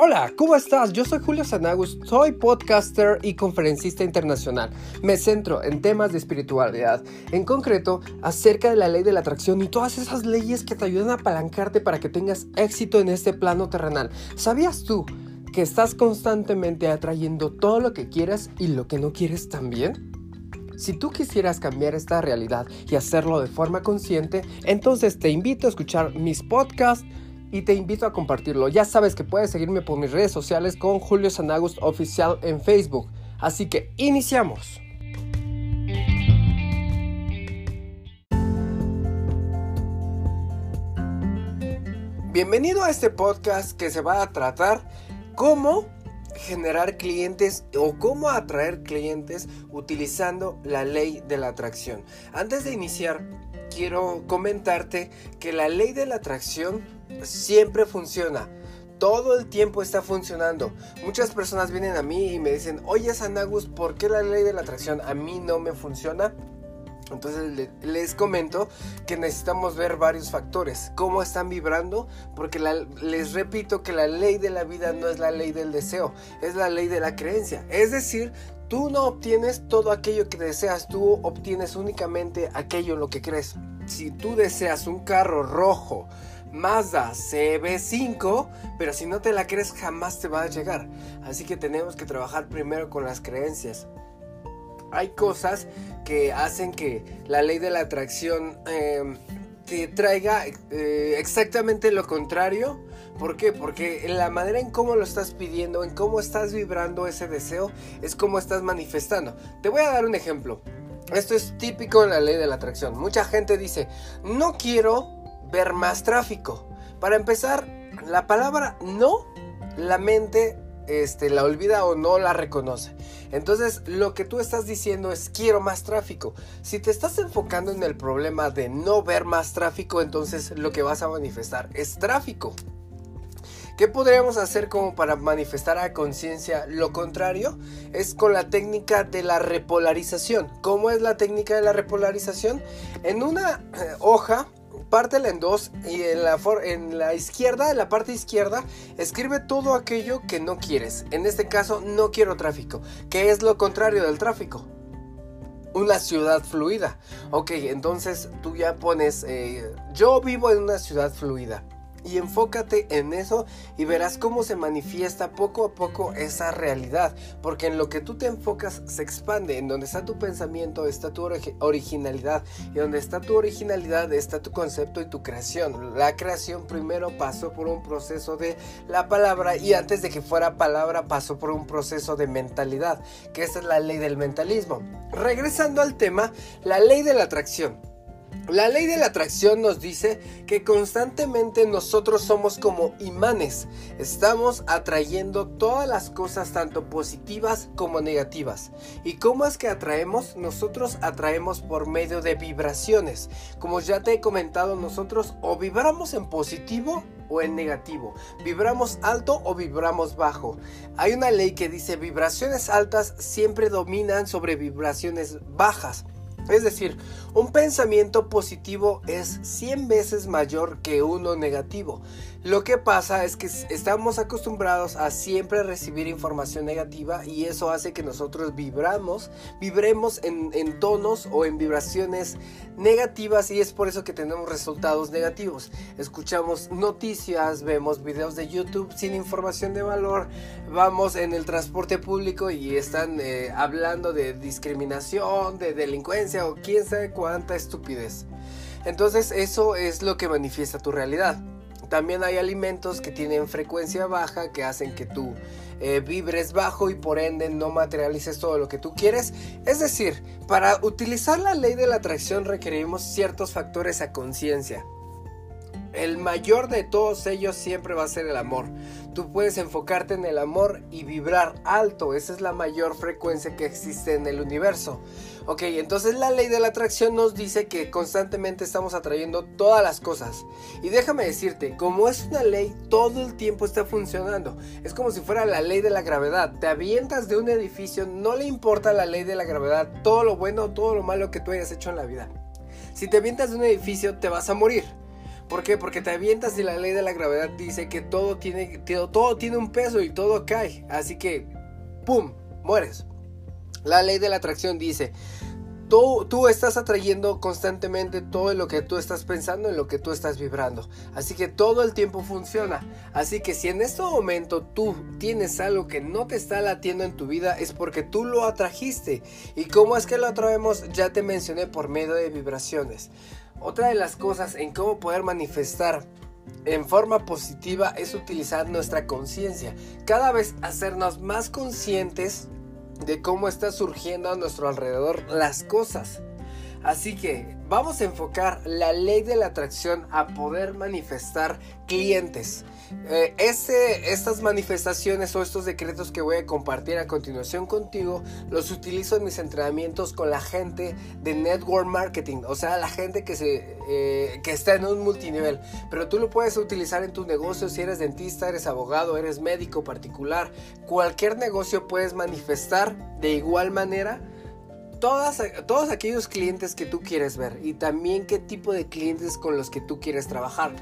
Hola, ¿cómo estás? Yo soy Julio Sanagus, soy podcaster y conferencista internacional. Me centro en temas de espiritualidad, en concreto acerca de la ley de la atracción y todas esas leyes que te ayudan a apalancarte para que tengas éxito en este plano terrenal. ¿Sabías tú que estás constantemente atrayendo todo lo que quieras y lo que no quieres también? Si tú quisieras cambiar esta realidad y hacerlo de forma consciente, entonces te invito a escuchar mis podcasts y te invito a compartirlo. Ya sabes que puedes seguirme por mis redes sociales con Julio Sanagust Oficial en Facebook. Así que iniciamos. Bienvenido a este podcast que se va a tratar cómo generar clientes o cómo atraer clientes utilizando la ley de la atracción. Antes de iniciar, quiero comentarte que la ley de la atracción siempre funciona. Todo el tiempo está funcionando. Muchas personas vienen a mí y me dicen, oye Sanagus, ¿por qué la ley de la atracción a mí no me funciona? Entonces les comento que necesitamos ver varios factores, cómo están vibrando, porque les repito que la ley de la vida no es la ley del deseo, es la ley de la creencia. Es decir, tú no obtienes todo aquello que deseas, tú obtienes únicamente aquello en lo que crees. Si tú deseas un carro rojo, Mazda CB5, pero si no te la crees jamás te va a llegar. Así que tenemos que trabajar primero con las creencias. Hay cosas que hacen que la ley de la atracción em, te traiga eh, exactamente lo contrario. ¿Por qué? Porque la manera en cómo lo estás pidiendo, en cómo estás vibrando ese deseo, es como estás manifestando. Te voy a dar un ejemplo. Esto es típico en la ley de la atracción. Mucha gente dice, no quiero ver más tráfico. Para empezar, la palabra no, la mente este, la olvida o no la reconoce. Entonces, lo que tú estás diciendo es quiero más tráfico. Si te estás enfocando en el problema de no ver más tráfico, entonces lo que vas a manifestar es tráfico. ¿Qué podríamos hacer como para manifestar a conciencia lo contrario? Es con la técnica de la repolarización. ¿Cómo es la técnica de la repolarización? En una eh, hoja pártela en dos y en la, en la izquierda, en la parte izquierda, escribe todo aquello que no quieres. En este caso, no quiero tráfico, que es lo contrario del tráfico. Una ciudad fluida. Ok, entonces tú ya pones, eh, yo vivo en una ciudad fluida y enfócate en eso y verás cómo se manifiesta poco a poco esa realidad. Porque en lo que tú te enfocas se expande. En donde está tu pensamiento está tu originalidad. Y donde está tu originalidad está tu concepto y tu creación. La creación primero pasó por un proceso de la palabra y antes de que fuera palabra pasó por un proceso de mentalidad. Que esa es la ley del mentalismo. Regresando al tema, la ley de la atracción. La ley de la atracción nos dice que constantemente nosotros somos como imanes. Estamos atrayendo todas las cosas tanto positivas como negativas. ¿Y cómo es que atraemos? Nosotros atraemos por medio de vibraciones. Como ya te he comentado, nosotros o vibramos en positivo o en negativo. Vibramos alto o vibramos bajo. Hay una ley que dice vibraciones altas siempre dominan sobre vibraciones bajas. Es decir, un pensamiento positivo es 100 veces mayor que uno negativo. Lo que pasa es que estamos acostumbrados a siempre recibir información negativa y eso hace que nosotros vibramos, vibremos en, tonos o en vibraciones negativas y es por eso que tenemos resultados negativos. Escuchamos noticias, vemos videos de YouTube sin información de valor, vamos en el transporte público y están eh, hablando de discriminación, de delincuencia o quién sabe cuánta estupidez. Entonces eso es lo que manifiesta tu realidad. También hay alimentos que tienen frecuencia baja que hacen que tú eh, vibres bajo y por ende no materialices todo lo que tú quieres. Es decir, para utilizar la ley de la atracción requerimos ciertos factores a conciencia. El mayor de todos ellos siempre va a ser el amor. Tú puedes enfocarte en el amor y vibrar alto. Esa es la mayor frecuencia que existe en el universo. Ok, entonces la ley de la atracción nos dice que constantemente estamos atrayendo todas las cosas. Y déjame decirte, como es una ley, todo el tiempo está funcionando. Es como si fuera la ley de la gravedad. Te avientas de un edificio, no le importa la ley de la gravedad, todo lo bueno, todo lo malo que tú hayas hecho en la vida. Si te avientas de un edificio, te vas a morir. ¿Por qué? Porque te avientas y la ley de la gravedad dice que todo tiene, todo tiene un peso y todo cae. Así que, ¡pum! Mueres. La ley de la atracción dice, Tú, tú, estás atrayendo constantemente todo lo que tú estás pensando, en lo que tú estás vibrando. Así que todo el tiempo funciona. Así que si en este momento tú tienes algo que no te está latiendo en tu vida, es porque tú lo atrajiste. ¿Y cómo es que lo atraemos? Ya te mencioné por medio de vibraciones. Otra de las cosas en cómo poder manifestar en forma positiva es utilizar nuestra conciencia. Cada vez hacernos más conscientes de cómo está surgiendo a nuestro alrededor las cosas. Así que vamos a enfocar la ley de la atracción a poder manifestar clientes. Este, estas manifestaciones o estos decretos que voy a compartir a continuación contigo los utilizo en mis entrenamientos con la gente de network marketing, o sea, la gente que, se, eh, que está en un multinivel. Pero tú lo puedes utilizar en tu negocio si eres dentista, eres abogado, eres médico particular. Cualquier negocio puedes manifestar de igual manera todos aquellos clientes que tú quieres ver y también qué tipo de clientes con los que tú quieres trabajar.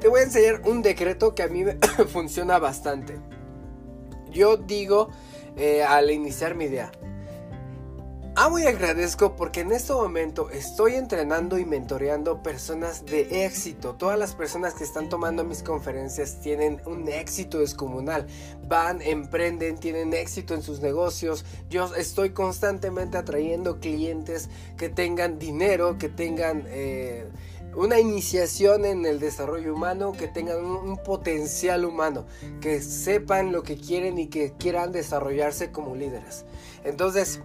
Te voy a enseñar un decreto que a mí me funciona bastante. Yo digo eh, al iniciar mi idea, Amo y agradezco porque en este momento estoy entrenando y mentoreando personas de éxito. Todas las personas que están tomando mis conferencias tienen un éxito descomunal. Van, emprenden, tienen éxito en sus negocios. Yo estoy constantemente atrayendo clientes que tengan dinero, que tengan... Eh, una iniciación en el desarrollo humano, que tengan un, potencial humano, que sepan lo que quieren y que quieran desarrollarse como líderes. Entonces,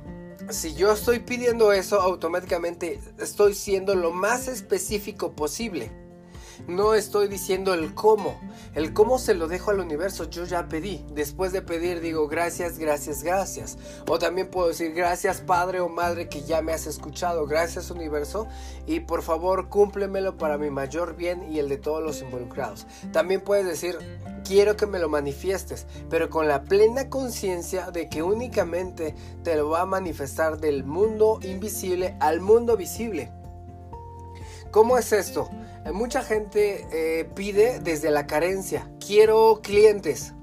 si yo estoy pidiendo eso, automáticamente estoy siendo lo más específico posible. No estoy diciendo el cómo. El cómo se lo dejo al universo. Yo ya pedí. Después de pedir digo gracias, gracias, gracias. O también puedo decir gracias padre o madre que ya me has escuchado. Gracias universo. Y por favor cúmplemelo para mi mayor bien y el de todos los involucrados. También puedes decir quiero que me lo manifiestes. Pero con la plena conciencia de que únicamente te lo va a manifestar del mundo invisible al mundo visible. ¿Cómo es esto? Eh, mucha gente eh, pide desde la carencia. Quiero clientes.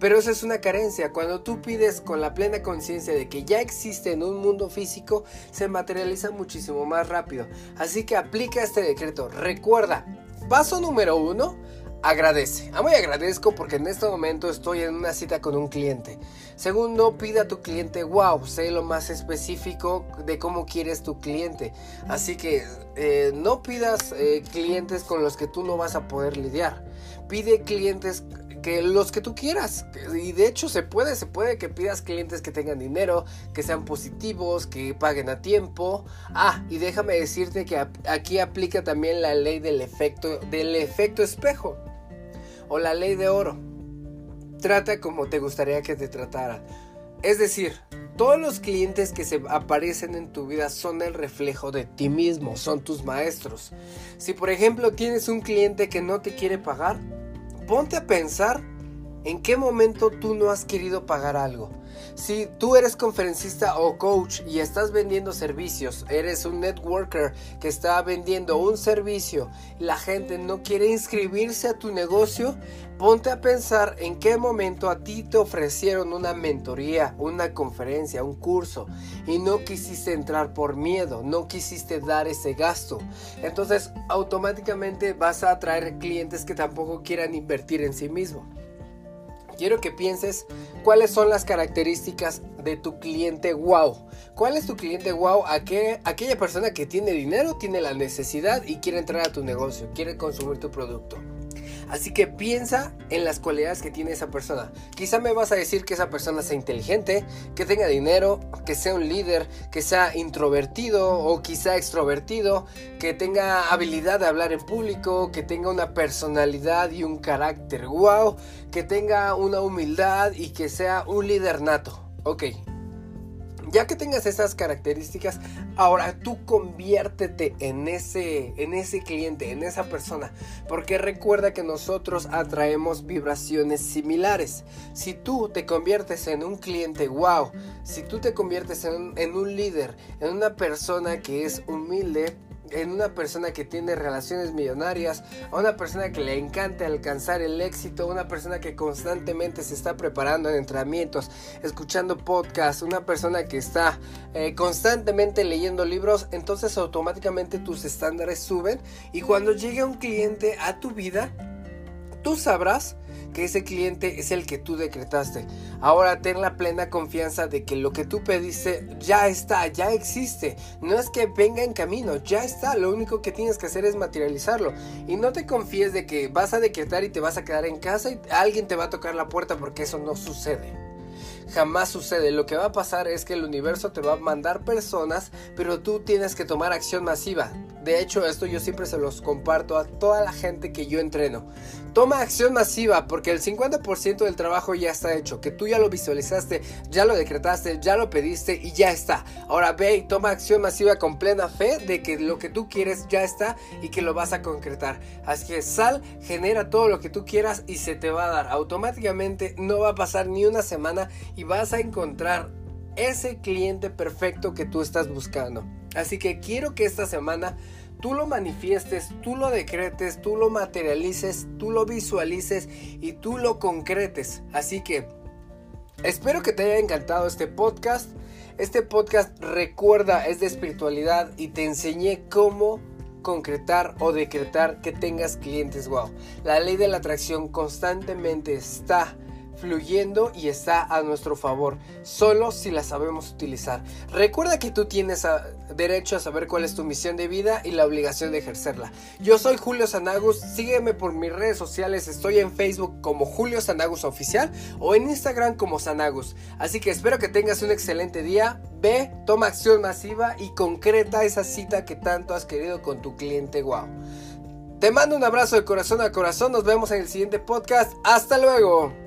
Pero eso es una carencia. Cuando tú pides con la plena conciencia de que ya existe en un mundo físico, se materializa muchísimo más rápido. Así que aplica este decreto. Recuerda, paso número uno, agradece. Amo y agradezco porque en este momento estoy en una cita con un cliente. Segundo, pide a tu cliente, wow, sé lo más específico de cómo quieres tu cliente. Así que eh, no pidas eh, clientes con los que tú no vas a poder lidiar. Pide clientes que los que tú quieras. Y de hecho se puede, se puede que pidas clientes que tengan dinero, que sean positivos, que paguen a tiempo. Ah, y déjame decirte que aquí aplica también la ley del efecto, del efecto espejo o la ley de oro. Trata como te gustaría que te tratara. Es decir, todos los clientes que se aparecen en tu vida son el reflejo de ti mismo, son tus maestros. Si por ejemplo tienes un cliente que no te quiere pagar, ponte a pensar en qué momento tú no has querido pagar algo. Si tú eres conferencista o coach y estás vendiendo servicios, eres un networker que está vendiendo un servicio, la gente no quiere inscribirse a tu negocio, ponte a pensar en qué momento a ti te ofrecieron una mentoría, una conferencia, un curso y no quisiste entrar por miedo, no quisiste dar ese gasto. Entonces automáticamente vas a atraer clientes que tampoco quieran invertir en sí mismo. Quiero que pienses cuáles son las características de tu cliente wow. ¿Cuál es tu cliente wow? aquella persona que tiene dinero, tiene la necesidad y quiere entrar a tu negocio, quiere consumir tu producto. Así que piensa en las cualidades que tiene esa persona. Quizá me vas a decir que esa persona sea inteligente, que tenga dinero, que sea un líder, que sea introvertido o quizá extrovertido, que tenga habilidad de hablar en público, que tenga una personalidad y un carácter wow, que tenga una humildad y que sea un líder nato. Ok, ya que tengas esas características, ahora tú conviértete en ese, en ese cliente, en esa persona. Porque recuerda que nosotros atraemos vibraciones similares. Si tú te conviertes en un cliente, wow. Si tú te conviertes en en un líder, en una persona que es humilde, en una persona que tiene relaciones millonarias, a una persona que le encanta alcanzar el éxito, una persona que constantemente se está preparando en entrenamientos, escuchando podcasts, una persona que está eh, constantemente leyendo libros, entonces automáticamente tus estándares suben y cuando llegue un cliente a tu vida, tú sabrás que ese cliente es el que tú decretaste. Ahora ten la plena confianza de que lo que tú pediste ya está, ya existe. No es que venga en camino, ya está. Lo único que tienes que hacer es materializarlo. Y no te confíes de que vas a decretar y te vas a quedar en casa y alguien te va a tocar la puerta porque eso no sucede jamás sucede. Lo que va a pasar es que el universo te va a mandar personas, pero tú tienes que tomar acción masiva. De hecho, esto yo siempre se los comparto a toda la gente que yo entreno. Toma acción masiva porque el 50% del trabajo ya está hecho, que tú ya lo visualizaste, ya lo decretaste, ya lo pediste y ya está. Ahora ve y toma acción masiva con plena fe de que lo que tú quieres ya está y que lo vas a concretar. Así que sal, genera todo lo que tú quieras y se te va a dar. Automáticamente no va a pasar ni una semana y vas a encontrar ese cliente perfecto que tú estás buscando. Así que quiero que esta semana tú lo manifiestes, tú lo decretes, tú lo materialices, tú lo visualices y tú lo concretes. Así que espero que te haya encantado este podcast. Este podcast recuerda, es de espiritualidad y te enseñé cómo concretar o decretar que tengas clientes. Wow, la ley de la atracción constantemente está fluyendo y está a nuestro favor, solo si la sabemos utilizar. Recuerda que tú tienes derecho a saber cuál es tu misión de vida y la obligación de ejercerla. Yo soy Julio Sanagus, sígueme por mis redes sociales, estoy en Facebook como Julio Sanagus Oficial o en Instagram como Sanagus. Así que espero que tengas un excelente día, ve, toma acción masiva y concreta esa cita que tanto has querido con tu cliente wow. Te mando un abrazo de corazón a corazón, nos vemos en el siguiente podcast, hasta luego.